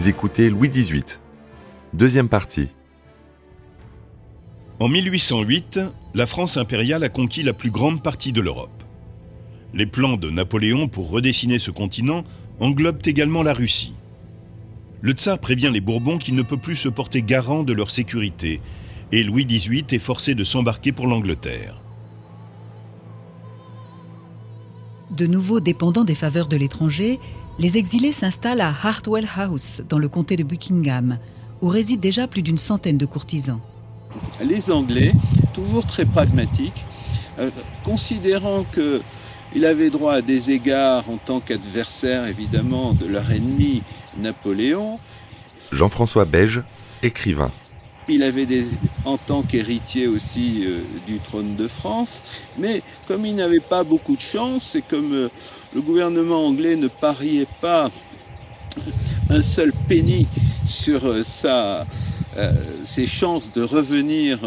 Vous écoutez Louis XVIII. Deuxième partie. En 1808, la France impériale a conquis la plus grande partie de l'Europe. Les plans de Napoléon pour redessiner ce continent englobent également la Russie. Le tsar prévient les Bourbons qu'il ne peut plus se porter garant de leur sécurité, et Louis XVIII est forcé de s'embarquer pour l'Angleterre. De nouveau dépendants des faveurs de l'étranger, les exilés s'installent à Hartwell House, dans le comté de Buckingham, où résident déjà plus d'une centaine de courtisans. Les Anglais, toujours très pragmatiques, euh, considérant qu'il avait droit à des égards en tant qu'adversaire évidemment de leur ennemi Napoléon. Jean-François Beige, écrivain. Il avait en tant qu'héritier aussi euh, du trône de France, mais comme il n'avait pas beaucoup de chance et comme euh, le gouvernement anglais ne pariait pas un seul penny sur euh, ses chances de revenir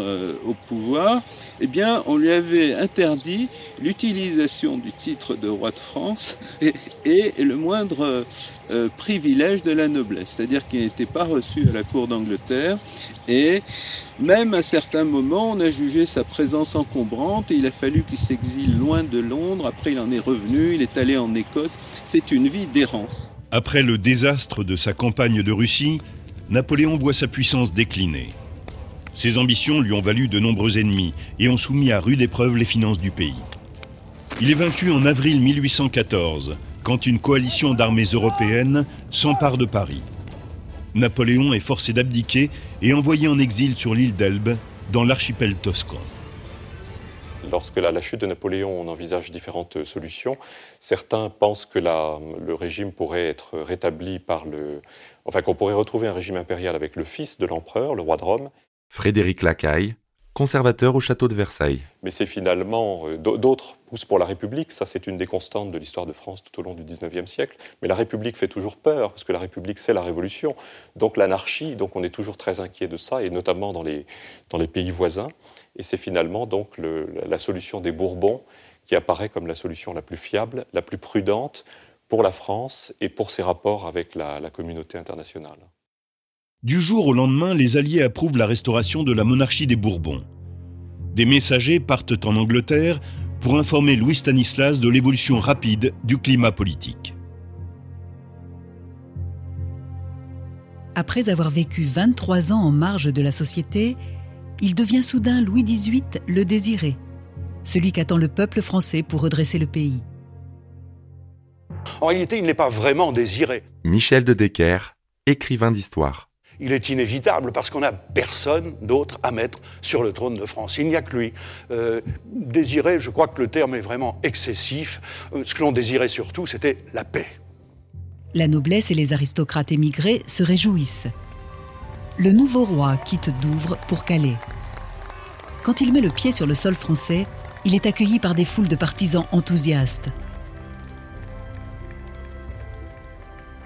au pouvoir, eh bien, on lui avait interdit l'utilisation du titre de roi de France et, le moindre euh, privilège de la noblesse, c'est-à-dire qu'il n'était pas reçu à la cour d'Angleterre et même à certains moments, on a jugé sa présence encombrante et il a fallu qu'il s'exile loin de Londres. Après, il en est revenu, il est allé en Écosse. C'est une vie d'errance. Après le désastre de sa campagne de Russie, Napoléon voit sa puissance décliner. Ses ambitions lui ont valu de nombreux ennemis et ont soumis à rude épreuve les finances du pays. Il est vaincu en avril 1814, quand une coalition d'armées européennes s'empare de Paris. Napoléon est forcé d'abdiquer et envoyé en exil sur l'île d'Elbe, dans l'archipel toscan. Lorsque la, chute de Napoléon, on envisage différentes solutions. Certains pensent que le régime pourrait être rétabli par le. Enfin, qu'on pourrait retrouver un régime impérial avec le fils de l'empereur, le roi de Rome, Frédéric Lacaille, conservateur au château de Versailles. Mais c'est finalement, euh, d'autres poussent pour la République, ça c'est une des constantes de l'histoire de France tout au long du XIXe siècle, mais la République fait toujours peur, parce que la République c'est la Révolution, donc l'anarchie, donc on est toujours très inquiet de ça, et notamment dans les, dans les pays voisins, et c'est finalement donc la solution des Bourbons qui apparaît comme la solution la plus fiable, la plus prudente pour la France et pour ses rapports avec la communauté internationale. Du jour au lendemain, les Alliés approuvent la restauration de la monarchie des Bourbons. Des messagers partent en Angleterre pour informer Louis Stanislas de l'évolution rapide du climat politique. Après avoir vécu 23 ans en marge de la société, il devient soudain Louis XVIII le désiré, celui qu'attend le peuple français pour redresser le pays. En réalité, il n'est pas vraiment désiré. Michel de Decker, écrivain d'histoire il est inévitable parce qu'on n'a personne d'autre à mettre sur le trône de France. Il n'y a que lui. Euh, désirer, je crois que le terme est vraiment excessif. Euh, ce que l'on désirait surtout, c'était la paix. La noblesse et les aristocrates émigrés se réjouissent. Le nouveau roi quitte Douvres pour Calais. Quand il met le pied sur le sol français, il est accueilli par des foules de partisans enthousiastes.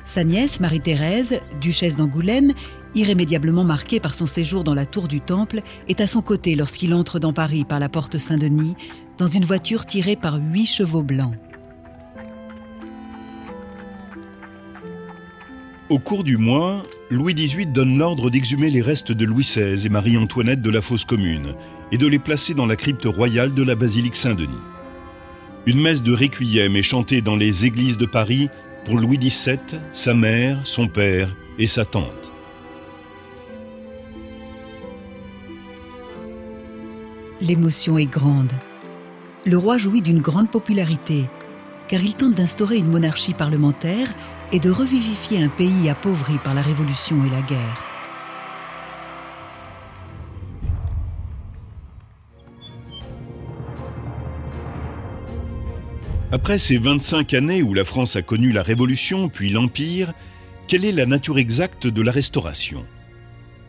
Sa nièce, Marie-Thérèse, duchesse d'Angoulême, irrémédiablement marquée par son séjour dans la tour du Temple, est à son côté lorsqu'il entre dans Paris par la porte Saint-Denis, dans une voiture tirée par huit chevaux blancs. Au cours du mois, Louis XVIII donne l'ordre d'exhumer les restes de Louis XVI et Marie-Antoinette de la fosse commune et de les placer dans la crypte royale de la basilique Saint-Denis. Une messe de requiem est chantée dans les églises de Paris pour Louis XVII, sa mère, son père et sa tante. L'émotion est grande. Le roi jouit d'une grande popularité, car il tente d'instaurer une monarchie parlementaire et de revivifier un pays appauvri par la Révolution et la guerre. Après ces 25 années où la France a connu la Révolution puis l'Empire, quelle est la nature exacte de la Restauration?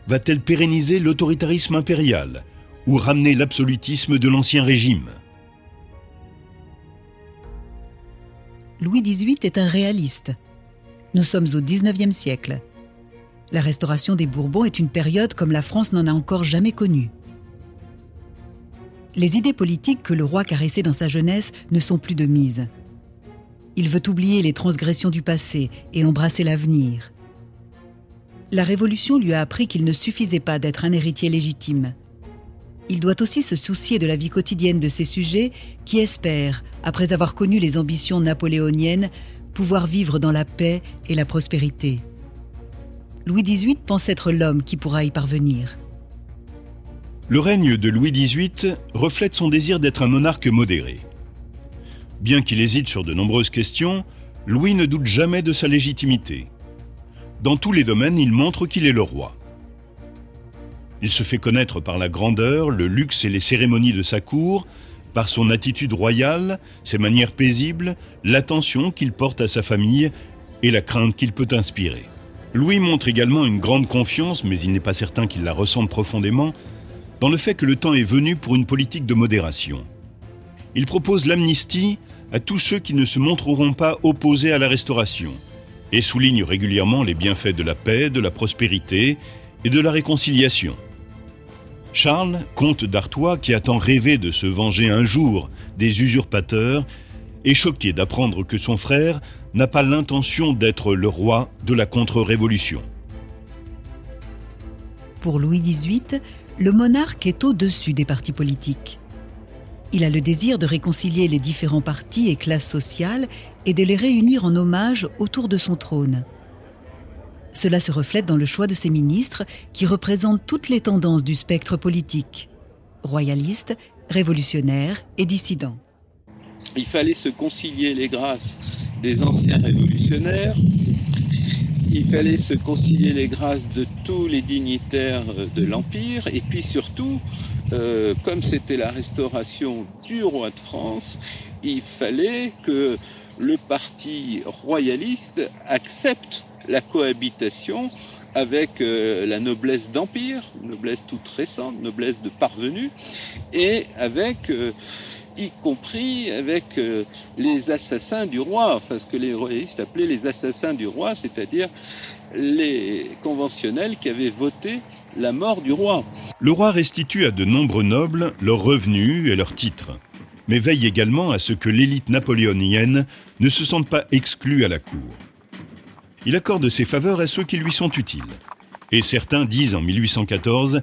Va-t-elle pérenniser l'autoritarisme impérial? Ou ramener l'absolutisme de l'Ancien Régime Louis XVIII est un réaliste. Nous sommes au XIXe siècle. La restauration des Bourbons est une période comme la France n'en a encore jamais connue. Les idées politiques que le roi caressait dans sa jeunesse ne sont plus de mise. Il veut oublier les transgressions du passé et embrasser l'avenir. la Révolution lui a appris qu'il ne suffisait pas d'être un héritier légitime. Il doit aussi se soucier de la vie quotidienne de ses sujets qui espèrent, après avoir connu les ambitions napoléoniennes, pouvoir vivre dans la paix et la prospérité. Louis XVIII pense être l'homme qui pourra y parvenir. Le règne de Louis XVIII reflète son désir d'être un monarque modéré. Bien qu'il hésite sur de nombreuses questions, Louis ne doute jamais de sa légitimité. Dans tous les domaines, il montre qu'il est le roi. Il se fait connaître par la grandeur, le luxe et les cérémonies de sa cour, par son attitude royale, ses manières paisibles, l'attention qu'il porte à sa famille et la crainte qu'il peut inspirer. Louis montre également une grande confiance, mais il n'est pas certain qu'il la ressente profondément, dans le fait que le temps est venu pour une politique de modération. Il propose l'amnistie à tous ceux qui ne se montreront pas opposés à la restauration et souligne régulièrement les bienfaits de la paix, de la prospérité et de la réconciliation. Charles, comte d'Artois, qui a tant rêvé de se venger un jour des usurpateurs, est choqué d'apprendre que son frère n'a pas l'intention d'être le roi de la contre-révolution. Pour Louis XVIII, le monarque est au-dessus des partis politiques. Il a le désir de réconcilier les différents partis et classes sociales et de les réunir en hommage autour de son trône. Cela se reflète dans le choix de ses ministres qui représentent toutes les tendances du spectre politique, royalistes, révolutionnaires et dissidents. Il fallait se concilier les grâces des anciens révolutionnaires, il fallait se concilier les grâces de tous les dignitaires de l'Empire, et puis surtout euh, comme c'était la restauration du roi de France, il fallait que le parti royaliste accepte la cohabitation avec euh, la noblesse d'empire, noblesse toute récente, noblesse de parvenus, et avec, euh, y compris avec les assassins du roi, enfin ce que les royalistes appelaient les assassins du roi, c'est-à-dire les conventionnels qui avaient voté la mort du roi. Le roi restitue à de nombreux nobles leurs revenus et leurs titres, mais veille également à ce que l'élite napoléonienne ne se sente pas exclue à la cour. Il accorde ses faveurs à ceux qui lui sont utiles. Et certains disent en 1814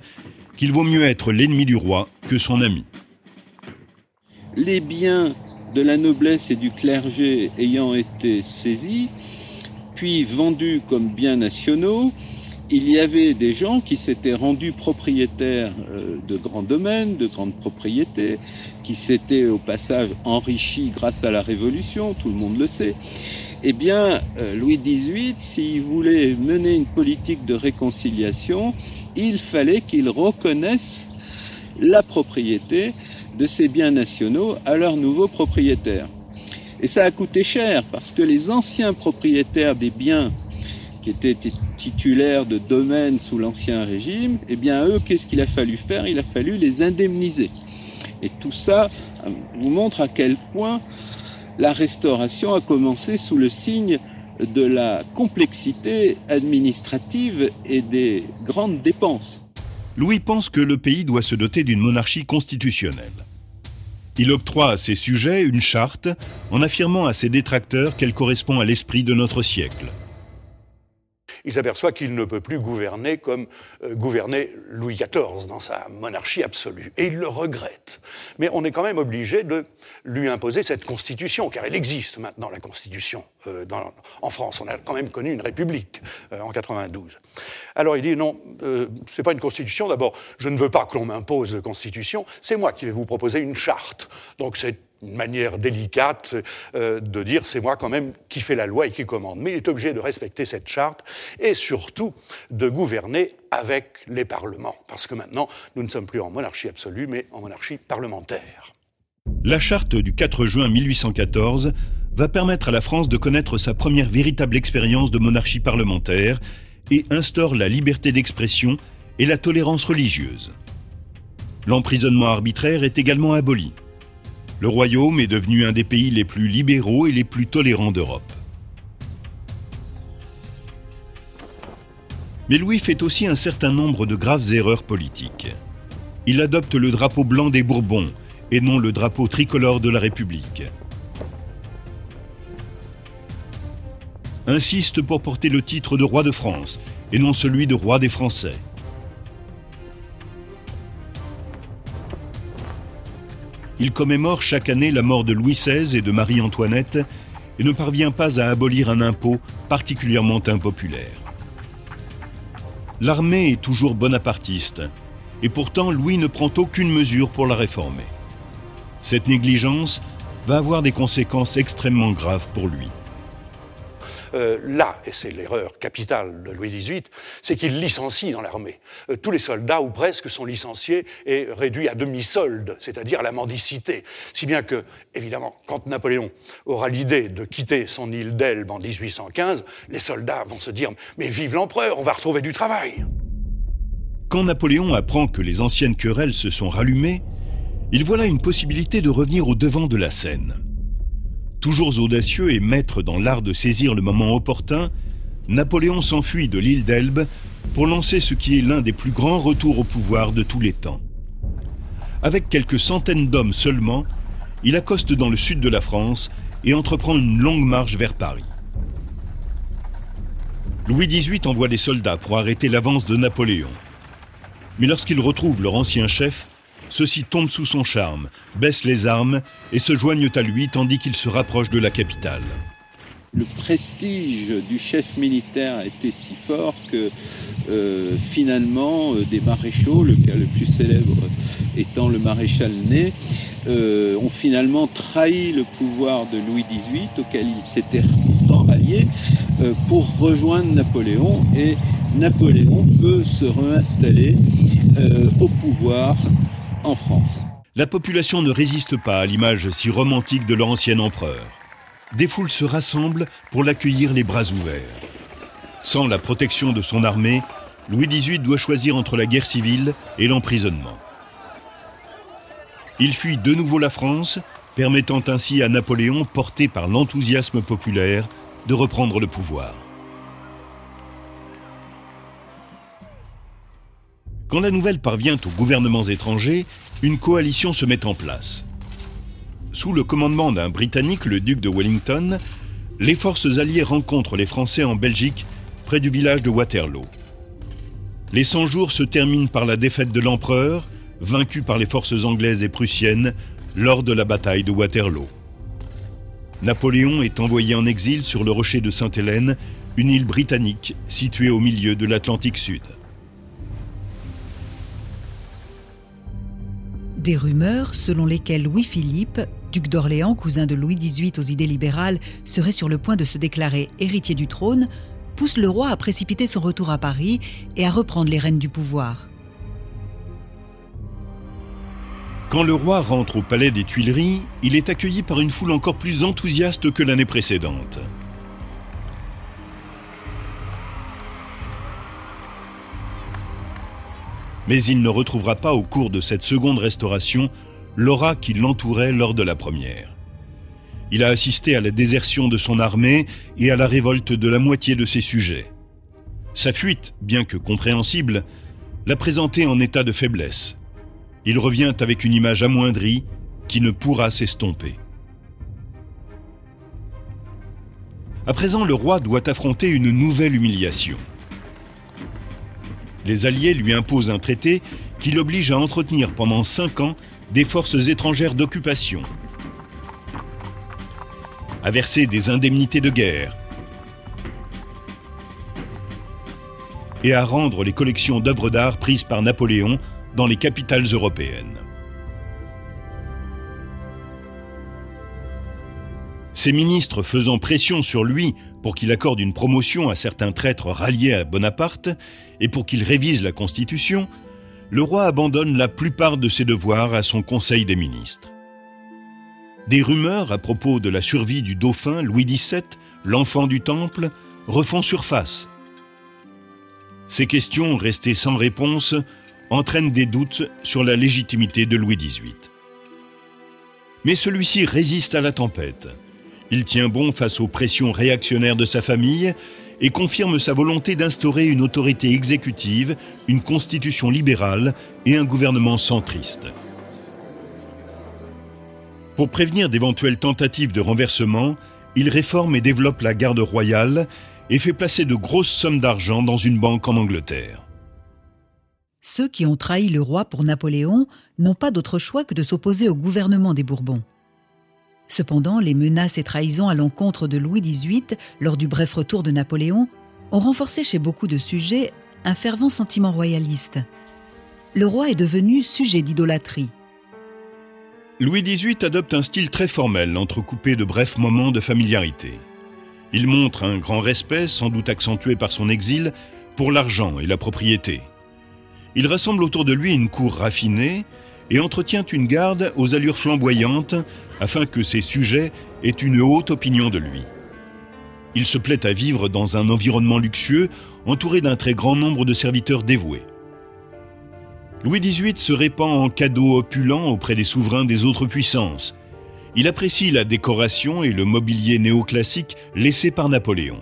qu'il vaut mieux être l'ennemi du roi que son ami. Les biens de la noblesse et du clergé ayant été saisis, puis vendus comme biens nationaux, il y avait des gens qui s'étaient rendus propriétaires euh, de grands domaines, de grandes propriétés, qui s'étaient au passage enrichis grâce à la Révolution, tout le monde le sait. Eh bien, euh, Louis XVIII, s'il voulait mener une politique de réconciliation, il fallait qu'il reconnaisse la propriété de ces biens nationaux à leurs nouveaux propriétaires. Et ça a coûté cher parce que les anciens propriétaires des biens qui étaient titulaires de domaines sous l'Ancien Régime, eh bien eux, qu'est-ce qu'il a fallu faire? Il a fallu les indemniser. Et tout ça euh, vous montre à quel point la restauration a commencé sous le signe de la complexité administrative et des grandes dépenses. Louis pense que le pays doit se doter d'une monarchie constitutionnelle. Il octroie à ses sujets une charte en affirmant à ses détracteurs qu'elle correspond à l'esprit de notre siècle il s'aperçoit qu'il ne peut plus gouverner comme euh, gouvernait Louis XIV dans sa monarchie absolue. Et il le regrette. Mais on est quand même obligé de lui imposer cette constitution, car elle existe maintenant, la constitution euh, en France. On a quand même connu une république euh, en 92. Alors il dit non, ce n'est pas une constitution. D'abord, je ne veux pas que l'on m'impose de constitution. C'est moi qui vais vous proposer une charte. Donc c'est une manière délicate euh, de dire c'est moi quand même qui fais la loi et qui commande. Mais il est obligé de respecter cette charte et surtout de gouverner avec les parlements. Parce que maintenant, nous ne sommes plus en monarchie absolue, mais en monarchie parlementaire. La charte du 4 juin 1814 va permettre à la France de connaître sa première véritable expérience de monarchie parlementaire et instaure la liberté d'expression et la tolérance religieuse. L'emprisonnement arbitraire est également aboli. Le royaume est devenu un des pays les plus libéraux et les plus tolérants d'Europe. Mais Louis fait aussi un certain nombre de graves erreurs politiques. Il adopte le drapeau blanc des Bourbons et non le drapeau tricolore de la République. insiste pour porter le titre de roi de France et non celui de roi des Français. Il commémore chaque année la mort de Louis XVI et de Marie-Antoinette et ne parvient pas à abolir un impôt particulièrement impopulaire. L'armée est toujours bonapartiste, et pourtant Louis ne prend aucune mesure pour la réformer. Cette négligence va avoir des conséquences extrêmement graves pour lui. Euh, là, et c'est l'erreur capitale de Louis XVIII, c'est qu'il licencie dans l'armée. Euh, tous les soldats, ou presque, sont licenciés et réduits à demi-solde, c'est-à-dire à la mendicité. Si bien que, évidemment, quand Napoléon aura l'idée de quitter son île d'Elbe en 1815, les soldats vont se dire Mais vive l'empereur, on va retrouver du travail Quand Napoléon apprend que les anciennes querelles se sont rallumées, il voit là une possibilité de revenir au devant de la scène. Toujours audacieux et maître dans l'art de saisir le moment opportun, Napoléon s'enfuit de l'île d'Elbe pour lancer ce qui est l'un des plus grands retours au pouvoir de tous les temps. Avec quelques centaines d'hommes seulement, il accoste dans le sud de la France et entreprend une longue marche vers Paris. Louis XVIII envoie des soldats pour arrêter l'avance de Napoléon. Mais lorsqu'il retrouve leur ancien chef, ceux-ci tombent sous son charme, baissent les armes et se joignent à lui tandis qu'il se rapproche de la capitale. Le prestige du chef militaire était si fort que euh, finalement euh, des maréchaux, le cas le plus célèbre étant le maréchal Ney, euh, ont finalement trahi le pouvoir de Louis XVIII auquel il s'était pourtant rallié pour rejoindre Napoléon et Napoléon peut se réinstaller au pouvoir La population ne résiste pas à l'image si romantique de l'ancien empereur. Des foules se rassemblent pour l'accueillir les bras ouverts. Sans la protection de son armée, Louis XVIII doit choisir entre la guerre civile et l'emprisonnement. Il fuit de nouveau la France, permettant ainsi à Napoléon, porté par l'enthousiasme populaire, de reprendre le pouvoir. Quand la nouvelle parvient aux gouvernements étrangers, une coalition se met en place. Sous le commandement d'un Britannique, le duc de Wellington, les forces alliées rencontrent les Français en Belgique, près du village de Waterloo. Les 100 jours se terminent par la défaite de l'empereur, vaincu par les forces anglaises et prussiennes lors de la bataille de Waterloo. Napoléon est envoyé en exil sur le rocher de Sainte-Hélène, une île britannique située au milieu de l'Atlantique Sud. Des rumeurs selon lesquelles Louis-Philippe, duc d'Orléans, cousin de Louis XVIII aux idées libérales, serait sur le point de se déclarer héritier du trône, poussent le roi à précipiter son retour à Paris et à reprendre les rênes du pouvoir. Quand le roi rentre au palais des Tuileries, il est accueilli par une foule encore plus enthousiaste que l'année précédente. Mais il ne retrouvera pas au cours de cette seconde restauration l'aura qui l'entourait lors de la première. Il a assisté à la désertion de son armée et à la révolte de la moitié de ses sujets. Sa fuite, bien que compréhensible, l'a présenté en état de faiblesse. Il revient avec une image amoindrie qui ne pourra s'estomper. À présent, le roi doit affronter une nouvelle humiliation les Alliés lui imposent un traité qui l'oblige à entretenir pendant cinq ans des forces étrangères d'occupation, à verser des indemnités de guerre et à rendre les collections d'œuvres d'art prises par Napoléon dans les capitales européennes. Ses ministres faisant pression sur lui pour qu'il accorde une promotion à certains traîtres ralliés à Bonaparte et pour qu'il révise la Constitution, le roi abandonne la plupart de ses devoirs à son Conseil des ministres. Des rumeurs à propos de la survie du dauphin Louis XVII, l'enfant du Temple, refont surface. Ces questions, restées sans réponse, entraînent des doutes sur la légitimité de Louis XVIII. Mais celui-ci résiste à la tempête. Il tient bon face aux pressions réactionnaires de sa famille et confirme sa volonté d'instaurer une autorité exécutive, une constitution libérale et un gouvernement centriste. Pour prévenir d'éventuelles tentatives de renversement, il réforme et développe la garde royale et fait placer de grosses sommes d'argent dans une banque en Angleterre. Ceux qui ont trahi le roi pour Napoléon n'ont pas d'autre choix que de s'opposer au gouvernement des Bourbons. Cependant, les menaces et trahisons à l'encontre de Louis XVIII lors du bref retour de Napoléon ont renforcé chez beaucoup de sujets un fervent sentiment royaliste. Le roi est devenu sujet d'idolâtrie. Louis XVIII adopte un style très formel, entrecoupé de brefs moments de familiarité. Il montre un grand respect, sans doute accentué par son exil, pour l'argent et la propriété. Il rassemble autour de lui une cour raffinée et entretient une garde aux allures flamboyantes afin que ses sujets aient une haute opinion de lui. Il se plaît à vivre dans un environnement luxueux entouré d'un très grand nombre de serviteurs dévoués. Louis XVIII se répand en cadeaux opulents auprès des souverains des autres puissances. Il apprécie la décoration et le mobilier néoclassique laissés par Napoléon.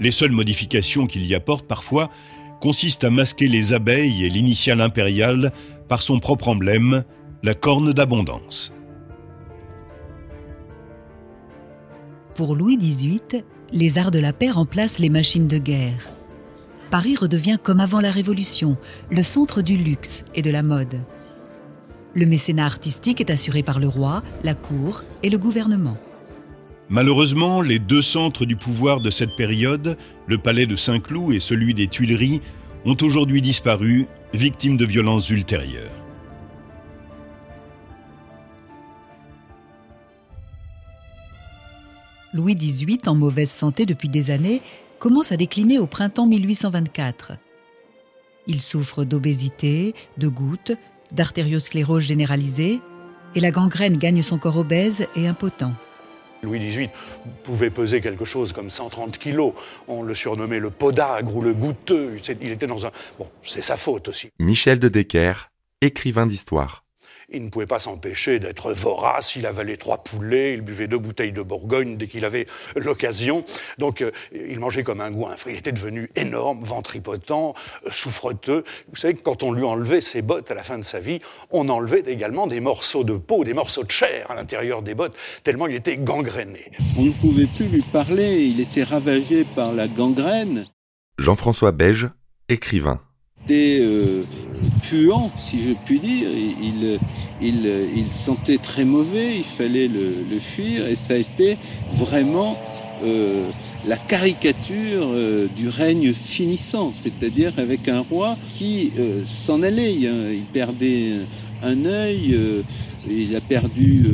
Les seules modifications qu'il y apporte parfois consistent à masquer les abeilles et l'initiale impériale par son propre emblème, la corne d'abondance. Pour Louis XVIII, les arts de la paix remplacent les machines de guerre. Paris redevient comme avant la Révolution, le centre du luxe et de la mode. Le mécénat artistique est assuré par le roi, la cour et le gouvernement. Malheureusement, les deux centres du pouvoir de cette période, le palais de Saint-Cloud et celui des Tuileries, ont aujourd'hui disparu, victimes de violences ultérieures. Louis XVIII, en mauvaise santé depuis des années, commence à décliner au printemps 1824. Il souffre d'obésité, de gouttes, d'artériosclérose généralisée, et la gangrène gagne son corps obèse et impotent. Louis XVIII pouvait peser quelque chose comme 130 kilos. On le surnommait le podagre ou le goutteux. Il était dans un... Bon, c'est sa faute aussi. Michel de Decker, écrivain d'histoire. Il ne pouvait pas s'empêcher d'être vorace. Il avalait trois poulets, il buvait deux bouteilles de Bourgogne dès qu'il avait l'occasion. Donc, euh, il mangeait comme un goinfre. Il était devenu énorme, ventripotent, euh, souffreteux. Vous savez que quand on lui enlevait ses bottes à la fin de sa vie, on enlevait également des morceaux de peau, des morceaux de chair à l'intérieur des bottes, tellement il était gangréné. On ne pouvait plus lui parler. Il était ravagé par la gangrène. Jean-François Beige, écrivain était euh, puant, si je puis dire. Il, il, il, sentait très mauvais, il fallait le, fuir, et ça a été vraiment euh, la caricature euh, du règne finissant, c'est-à-dire avec un roi qui s'en allait. Il perdait un œil, il a perdu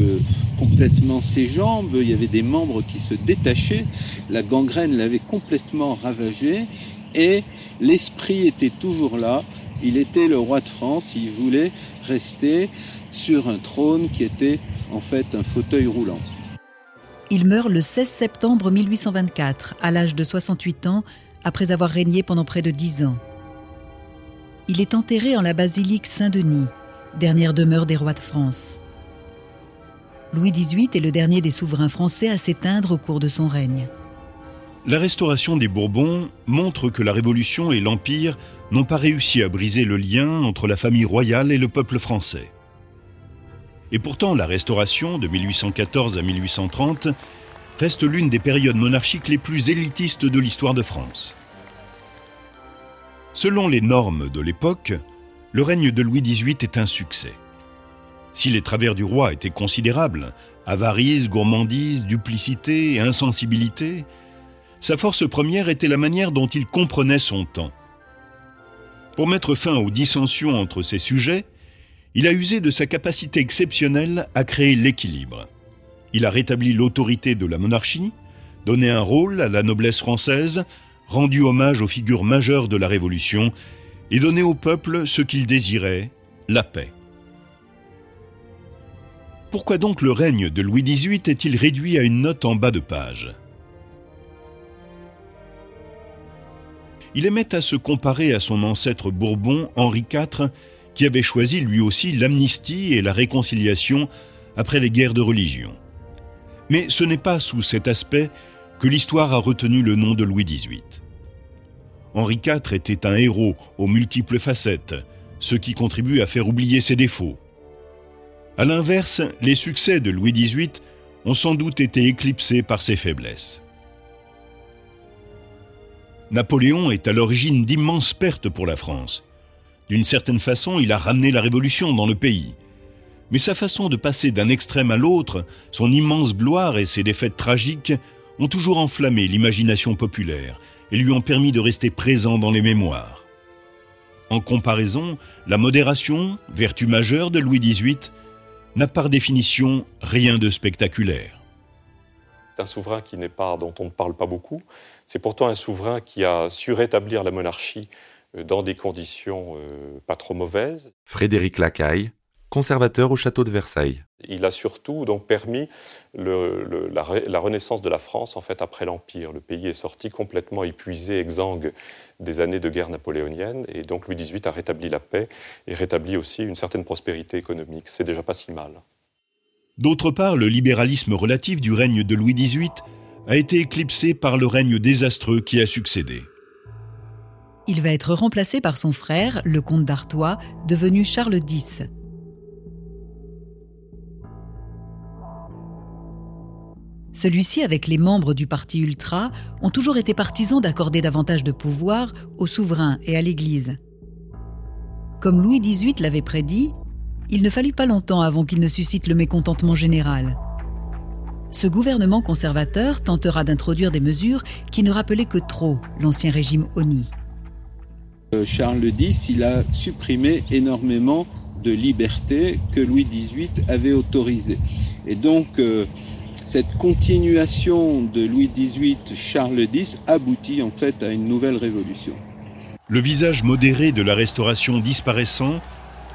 complètement ses jambes, il y avait des membres qui se détachaient, la gangrène l'avait complètement ravagé, et l'esprit était toujours là. Il était le roi de France, il voulait rester sur un trône qui était en fait un fauteuil roulant. Il meurt le 16 septembre 1824, à l'âge de 68 ans, après avoir régné pendant près de 10 ans. Il est enterré en la basilique Saint-Denis, dernière demeure des rois de France. Louis XVIII est le dernier des souverains français à s'éteindre au cours de son règne. La restauration des Bourbons montre que la Révolution et l'Empire n'ont pas réussi à briser le lien entre la famille royale et le peuple français. Et pourtant, la Restauration, de 1814 à 1830, reste l'une des périodes monarchiques les plus élitistes de l'histoire de France. Selon les normes de l'époque, le règne de Louis XVIII est un succès. Si les travers du roi étaient considérables, avarice, gourmandise, duplicité, insensibilité, sa force première était la manière dont il comprenait son temps. Pour mettre fin aux dissensions entre ses sujets, il a usé de sa capacité exceptionnelle à créer l'équilibre. Il a rétabli l'autorité de la monarchie, donné un rôle à la noblesse française, rendu hommage aux figures majeures de la Révolution et donné au peuple ce qu'il désirait, la paix. Pourquoi donc le règne de Louis XVIII est-il réduit à une note en bas de page? Il aimait à se comparer à son ancêtre Bourbon, Henri IV, qui avait choisi lui aussi l'amnistie et la réconciliation après les guerres de religion. Mais ce n'est pas sous cet aspect que l'histoire a retenu le nom de Louis XVIII. Henri IV était un héros aux multiples facettes, ce qui contribue à faire oublier ses défauts. A l'inverse, les succès de Louis XVIII ont sans doute été éclipsés par ses faiblesses. Napoléon est à l'origine d'immenses pertes pour la France. D'une certaine façon, il a ramené la révolution dans le pays. Mais sa façon de passer d'un extrême à l'autre, son immense gloire et ses défaites tragiques ont toujours enflammé l'imagination populaire et lui ont permis de rester présent dans les mémoires. En comparaison, la modération, vertu majeure de Louis XVIII, n'a par définition rien de spectaculaire. Un souverain qui n'est pas, dont on ne parle pas beaucoup. C'est pourtant un souverain qui a su rétablir la monarchie euh, dans des conditions euh, pas trop mauvaises. Frédéric Lacaille, conservateur au château de Versailles. Il a surtout donc permis la, renaissance de la France en fait après l'Empire. Le pays est sorti complètement épuisé, exsangue des années de guerre napoléonienne, et donc Louis XVIII a rétabli la paix et rétabli aussi une certaine prospérité économique. C'est déjà pas si mal. D'autre part, le libéralisme relatif du règne de Louis XVIII a été éclipsé par le règne désastreux qui a succédé. Il va être remplacé par son frère, le comte d'Artois, devenu Charles X. Celui-ci, avec les membres du parti ultra, ont toujours été partisans d'accorder davantage de pouvoir aux souverains et à l'Église. Comme Louis XVIII l'avait prédit, il ne fallut pas longtemps avant qu'il ne suscite le mécontentement général. Ce gouvernement conservateur tentera d'introduire des mesures qui ne rappelaient que trop l'ancien régime Oni. Euh, Charles X, il a supprimé énormément de libertés que Louis XVIII avait autorisées. Et donc, euh, cette continuation de Louis XVIII, Charles X aboutit en fait à une nouvelle révolution. Le visage modéré de la restauration disparaissant,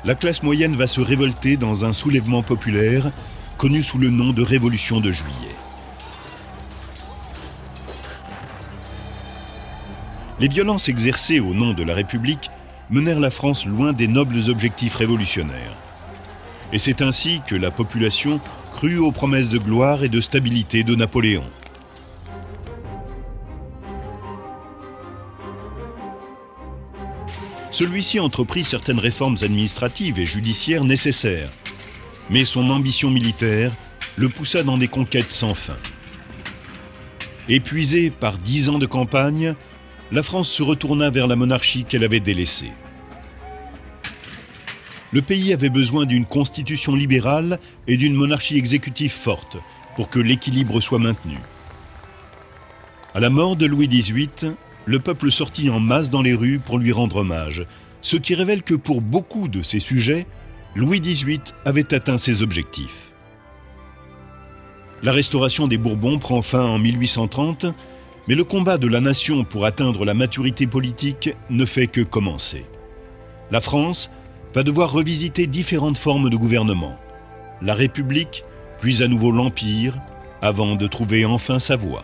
la classe moyenne va se révolter dans un soulèvement populaire connu sous le nom de Révolution de juillet. Les violences exercées au nom de la République menèrent la France loin des nobles objectifs révolutionnaires. Et c'est ainsi que la population crut aux promesses de gloire et de stabilité de Napoléon. Celui-ci entreprit certaines réformes administratives et judiciaires nécessaires, mais son ambition militaire le poussa dans des conquêtes sans fin. Épuisée par dix ans de campagne, la France se retourna vers la monarchie qu'elle avait délaissée le pays avait besoin d'une constitution libérale et d'une monarchie exécutive forte pour que l'équilibre soit maintenu. À la mort de Louis XVIII, le peuple sortit en masse dans les rues pour lui rendre hommage, ce qui révèle que pour beaucoup de ces sujets, Louis XVIII avait atteint ses objectifs. La restauration des Bourbons prend fin en 1830, mais le combat de la nation pour atteindre la maturité politique ne fait que commencer. La France va devoir revisiter différentes formes de gouvernement. La République, puis à nouveau l'Empire, avant de trouver enfin sa voie.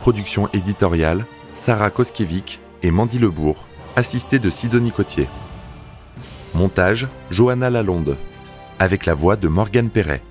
Production éditoriale, Sarah Koskiewicz et Mandy Lebourg, assistée de Sidonie Cotier. Montage, Johanna Lalonde, avec la voix de Morgane Perret.